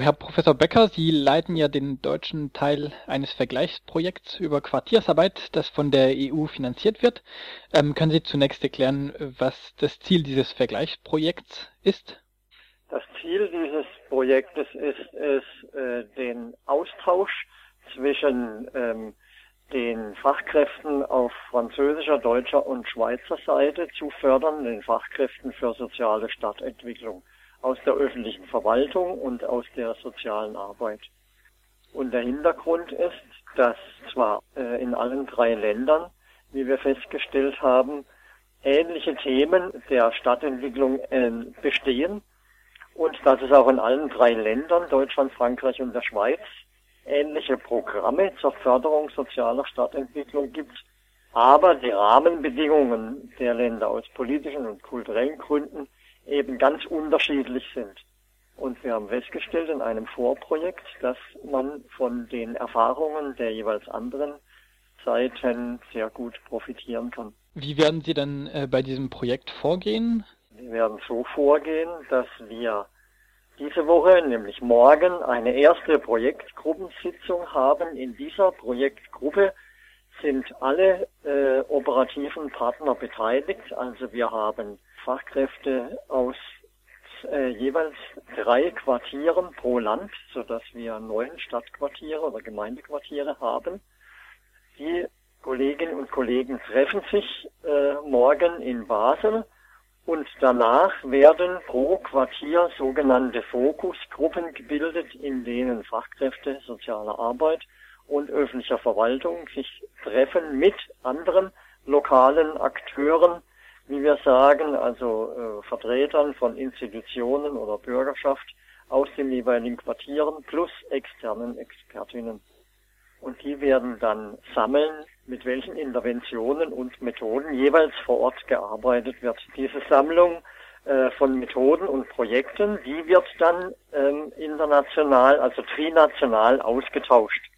Herr Professor Becker, Sie leiten ja den deutschen Teil eines Vergleichsprojekts über Quartiersarbeit, das von der EU finanziert wird. Ähm, können Sie zunächst erklären, was das Ziel dieses Vergleichsprojekts ist? Das Ziel dieses Projektes ist es, äh, den Austausch zwischen ähm, den Fachkräften auf französischer, deutscher und Schweizer Seite zu fördern, den Fachkräften für soziale Stadtentwicklung aus der öffentlichen Verwaltung und aus der sozialen Arbeit. Und der Hintergrund ist, dass zwar äh, in allen drei Ländern, wie wir festgestellt haben, ähnliche Themen der Stadtentwicklung äh, bestehen und dass es auch in allen drei Ländern, Deutschland, Frankreich und der Schweiz, ähnliche Programme zur Förderung sozialer Stadtentwicklung gibt, aber die Rahmenbedingungen der Länder aus politischen und kulturellen Gründen eben ganz unterschiedlich sind. Und wir haben festgestellt in einem Vorprojekt, dass man von den Erfahrungen der jeweils anderen Seiten sehr gut profitieren kann. Wie werden Sie dann äh, bei diesem Projekt vorgehen? Wir werden so vorgehen, dass wir diese Woche, nämlich morgen, eine erste Projektgruppensitzung haben. In dieser Projektgruppe sind alle äh, operativen Partner beteiligt. Also wir haben Fachkräfte aus äh, jeweils drei Quartieren pro Land, so dass wir neun Stadtquartiere oder Gemeindequartiere haben. Die Kolleginnen und Kollegen treffen sich äh, morgen in Basel und danach werden pro Quartier sogenannte Fokusgruppen gebildet, in denen Fachkräfte sozialer Arbeit und öffentlicher Verwaltung sich treffen mit anderen lokalen Akteuren, wie wir sagen, also äh, Vertretern von Institutionen oder Bürgerschaft aus den jeweiligen Quartieren plus externen Expertinnen. Und die werden dann sammeln, mit welchen Interventionen und Methoden jeweils vor Ort gearbeitet wird. Diese Sammlung äh, von Methoden und Projekten, die wird dann ähm, international, also trinational ausgetauscht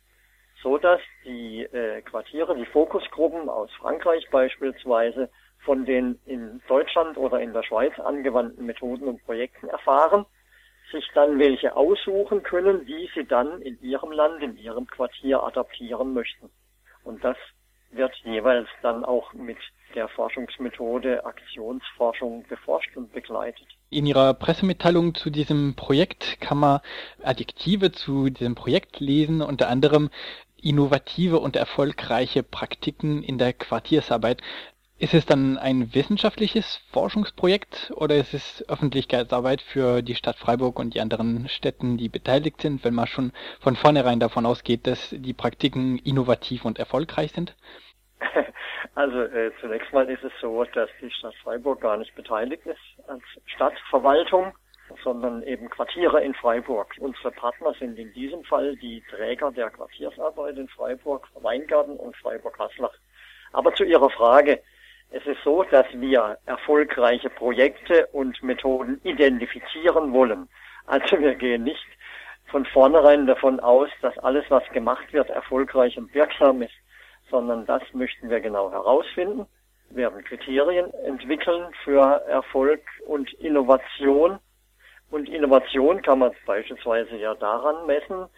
so dass die äh, Quartiere, die Fokusgruppen aus Frankreich beispielsweise von den in Deutschland oder in der Schweiz angewandten Methoden und Projekten erfahren, sich dann welche aussuchen können, die sie dann in ihrem Land, in ihrem Quartier adaptieren möchten. Und das wird jeweils dann auch mit der Forschungsmethode Aktionsforschung beforscht und begleitet. In Ihrer Pressemitteilung zu diesem Projekt kann man Adjektive zu diesem Projekt lesen, unter anderem innovative und erfolgreiche Praktiken in der Quartiersarbeit. Ist es dann ein wissenschaftliches Forschungsprojekt oder ist es Öffentlichkeitsarbeit für die Stadt Freiburg und die anderen Städten, die beteiligt sind, wenn man schon von vornherein davon ausgeht, dass die Praktiken innovativ und erfolgreich sind? Also äh, zunächst mal ist es so, dass die Stadt Freiburg gar nicht beteiligt ist als Stadtverwaltung sondern eben Quartiere in Freiburg. Unsere Partner sind in diesem Fall die Träger der Quartiersarbeit in Freiburg, Weingarten und Freiburg-Haslach. Aber zu Ihrer Frage. Es ist so, dass wir erfolgreiche Projekte und Methoden identifizieren wollen. Also wir gehen nicht von vornherein davon aus, dass alles, was gemacht wird, erfolgreich und wirksam ist, sondern das möchten wir genau herausfinden. Wir werden Kriterien entwickeln für Erfolg und Innovation und Innovation kann man beispielsweise ja daran messen,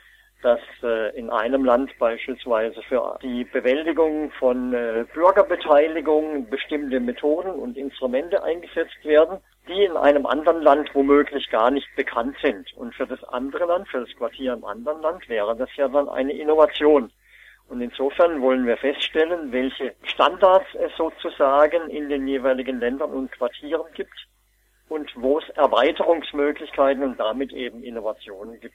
dass äh, in einem Land beispielsweise für die Bewältigung von äh, Bürgerbeteiligung bestimmte Methoden und Instrumente eingesetzt werden, die in einem anderen Land womöglich gar nicht bekannt sind. Und für das andere Land, für das Quartier im anderen Land wäre das ja dann eine Innovation. Und insofern wollen wir feststellen, welche Standards es sozusagen in den jeweiligen Ländern und Quartieren gibt und wo es Erweiterungsmöglichkeiten und damit eben Innovationen gibt.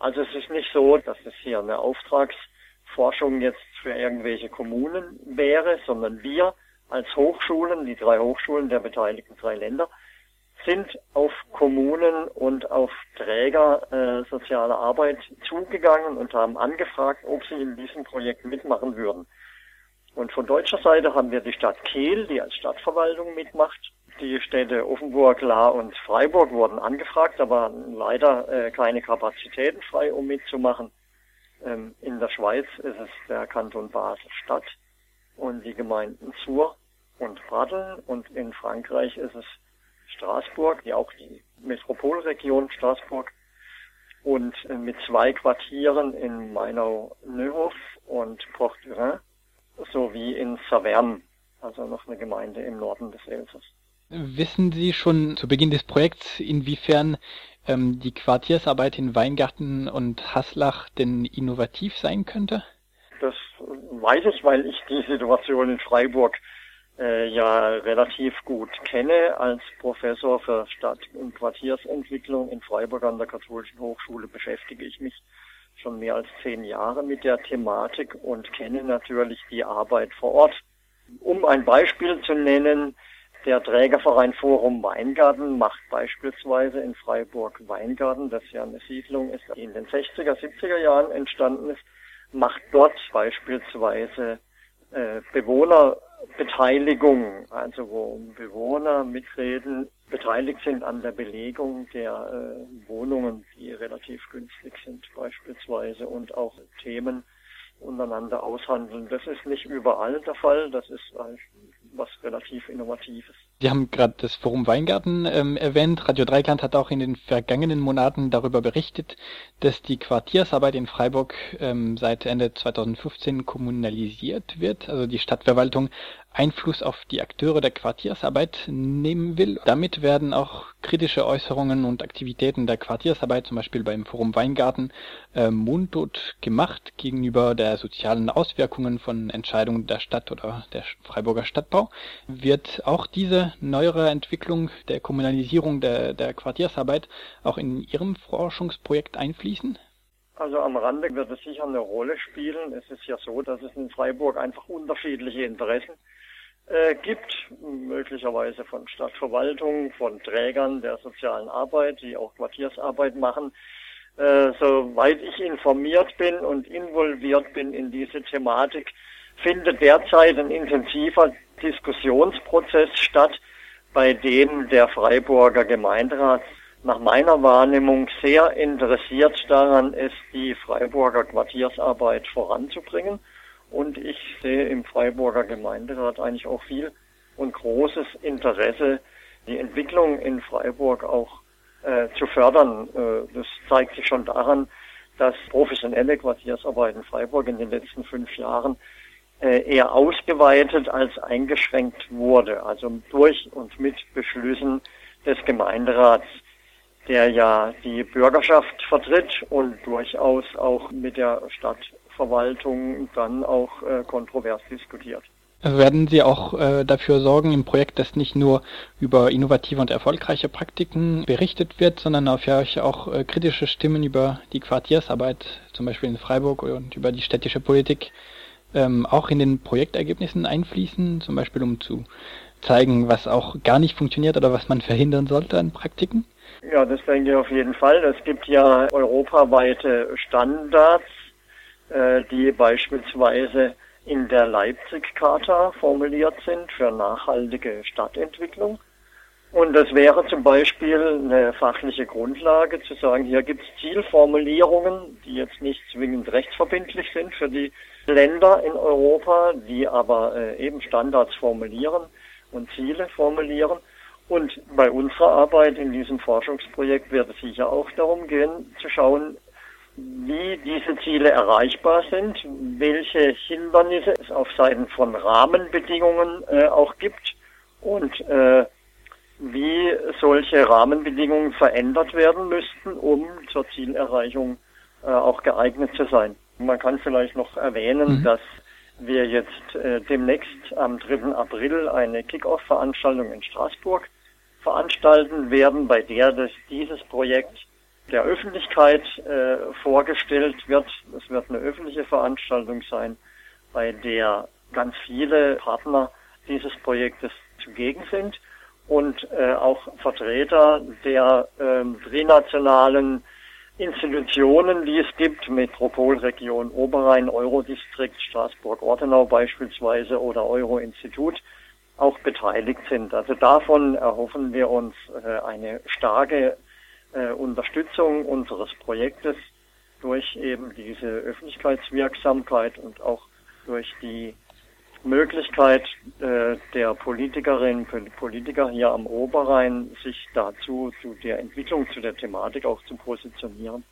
Also es ist nicht so, dass es hier eine Auftragsforschung jetzt für irgendwelche Kommunen wäre, sondern wir als Hochschulen, die drei Hochschulen der beteiligten drei Länder, sind auf Kommunen und auf Träger äh, sozialer Arbeit zugegangen und haben angefragt, ob sie in diesem Projekt mitmachen würden. Und von deutscher Seite haben wir die Stadt Kehl, die als Stadtverwaltung mitmacht, die Städte Offenburg, Lahr und Freiburg wurden angefragt, aber leider äh, keine Kapazitäten frei, um mitzumachen. Ähm, in der Schweiz ist es der Kanton Basel-Stadt und die Gemeinden Sur und Bradeln und in Frankreich ist es Straßburg, die auch die Metropolregion Straßburg und äh, mit zwei Quartieren in Mainau-Neuhof und Port-Durin sowie in Saverne, also noch eine Gemeinde im Norden des Elsass. Wissen Sie schon zu Beginn des Projekts, inwiefern ähm, die Quartiersarbeit in Weingarten und Haslach denn innovativ sein könnte? Das weiß ich, weil ich die Situation in Freiburg äh, ja relativ gut kenne. Als Professor für Stadt- und Quartiersentwicklung in Freiburg an der Katholischen Hochschule beschäftige ich mich schon mehr als zehn Jahre mit der Thematik und kenne natürlich die Arbeit vor Ort. Um ein Beispiel zu nennen, der Trägerverein Forum Weingarten macht beispielsweise in Freiburg Weingarten, das ja eine Siedlung ist, die in den 60er, 70er Jahren entstanden ist, macht dort beispielsweise äh, Bewohnerbeteiligung, also wo Bewohner mitreden, beteiligt sind an der Belegung der äh, Wohnungen, die relativ günstig sind beispielsweise und auch Themen untereinander aushandeln. Das ist nicht überall der Fall, das ist was relativ Innovatives. Sie haben gerade das Forum Weingarten ähm, erwähnt. Radio Dreikland hat auch in den vergangenen Monaten darüber berichtet, dass die Quartiersarbeit in Freiburg ähm, seit Ende 2015 kommunalisiert wird. Also die Stadtverwaltung Einfluss auf die Akteure der Quartiersarbeit nehmen will. Damit werden auch kritische Äußerungen und Aktivitäten der Quartiersarbeit, zum Beispiel beim Forum Weingarten, äh, mundtot gemacht gegenüber der sozialen Auswirkungen von Entscheidungen der Stadt oder der Freiburger Stadtbau. Wird auch diese neuere Entwicklung der Kommunalisierung der, der Quartiersarbeit auch in Ihrem Forschungsprojekt einfließen? Also am Rande wird es sicher eine Rolle spielen. Es ist ja so, dass es in Freiburg einfach unterschiedliche Interessen äh, gibt, möglicherweise von Stadtverwaltung, von Trägern der sozialen Arbeit, die auch Quartiersarbeit machen. Äh, soweit ich informiert bin und involviert bin in diese Thematik, findet derzeit ein intensiver Diskussionsprozess statt, bei dem der Freiburger Gemeinderat nach meiner Wahrnehmung sehr interessiert daran ist, die Freiburger Quartiersarbeit voranzubringen und ich sehe im Freiburger Gemeinderat eigentlich auch viel und großes Interesse, die Entwicklung in Freiburg auch äh, zu fördern. Äh, das zeigt sich schon daran, dass professionelle Quartiersarbeit in Freiburg in den letzten fünf Jahren äh, eher ausgeweitet als eingeschränkt wurde, also durch und mit Beschlüssen des Gemeinderats, der ja die Bürgerschaft vertritt und durchaus auch mit der Stadt Verwaltung dann auch äh, kontrovers diskutiert. Werden Sie auch äh, dafür sorgen im Projekt, dass nicht nur über innovative und erfolgreiche Praktiken berichtet wird, sondern auf ja auch äh, kritische Stimmen über die Quartiersarbeit, zum Beispiel in Freiburg und über die städtische Politik, ähm, auch in den Projektergebnissen einfließen, zum Beispiel um zu zeigen, was auch gar nicht funktioniert oder was man verhindern sollte an Praktiken? Ja, das denke ich auf jeden Fall. Es gibt ja europaweite Standards die beispielsweise in der Leipzig-Charta formuliert sind für nachhaltige Stadtentwicklung. Und das wäre zum Beispiel eine fachliche Grundlage zu sagen, hier gibt es Zielformulierungen, die jetzt nicht zwingend rechtsverbindlich sind für die Länder in Europa, die aber äh, eben Standards formulieren und Ziele formulieren. Und bei unserer Arbeit in diesem Forschungsprojekt wird es sicher auch darum gehen, zu schauen, wie diese Ziele erreichbar sind, welche Hindernisse es auf Seiten von Rahmenbedingungen äh, auch gibt und äh, wie solche Rahmenbedingungen verändert werden müssten, um zur Zielerreichung äh, auch geeignet zu sein. Man kann vielleicht noch erwähnen, mhm. dass wir jetzt äh, demnächst am 3. April eine Kick-Off-Veranstaltung in Straßburg veranstalten werden, bei der das, dieses Projekt der Öffentlichkeit äh, vorgestellt wird. Es wird eine öffentliche Veranstaltung sein, bei der ganz viele Partner dieses Projektes zugegen sind und äh, auch Vertreter der äh, trinationalen Institutionen, die es gibt, Metropolregion Oberrhein, Eurodistrikt, Straßburg-Ortenau beispielsweise oder Euro-Institut, auch beteiligt sind. Also davon erhoffen wir uns äh, eine starke äh, Unterstützung unseres Projektes durch eben diese Öffentlichkeitswirksamkeit und auch durch die Möglichkeit äh, der Politikerinnen und Politiker hier am Oberrhein, sich dazu zu der Entwicklung, zu der Thematik auch zu positionieren.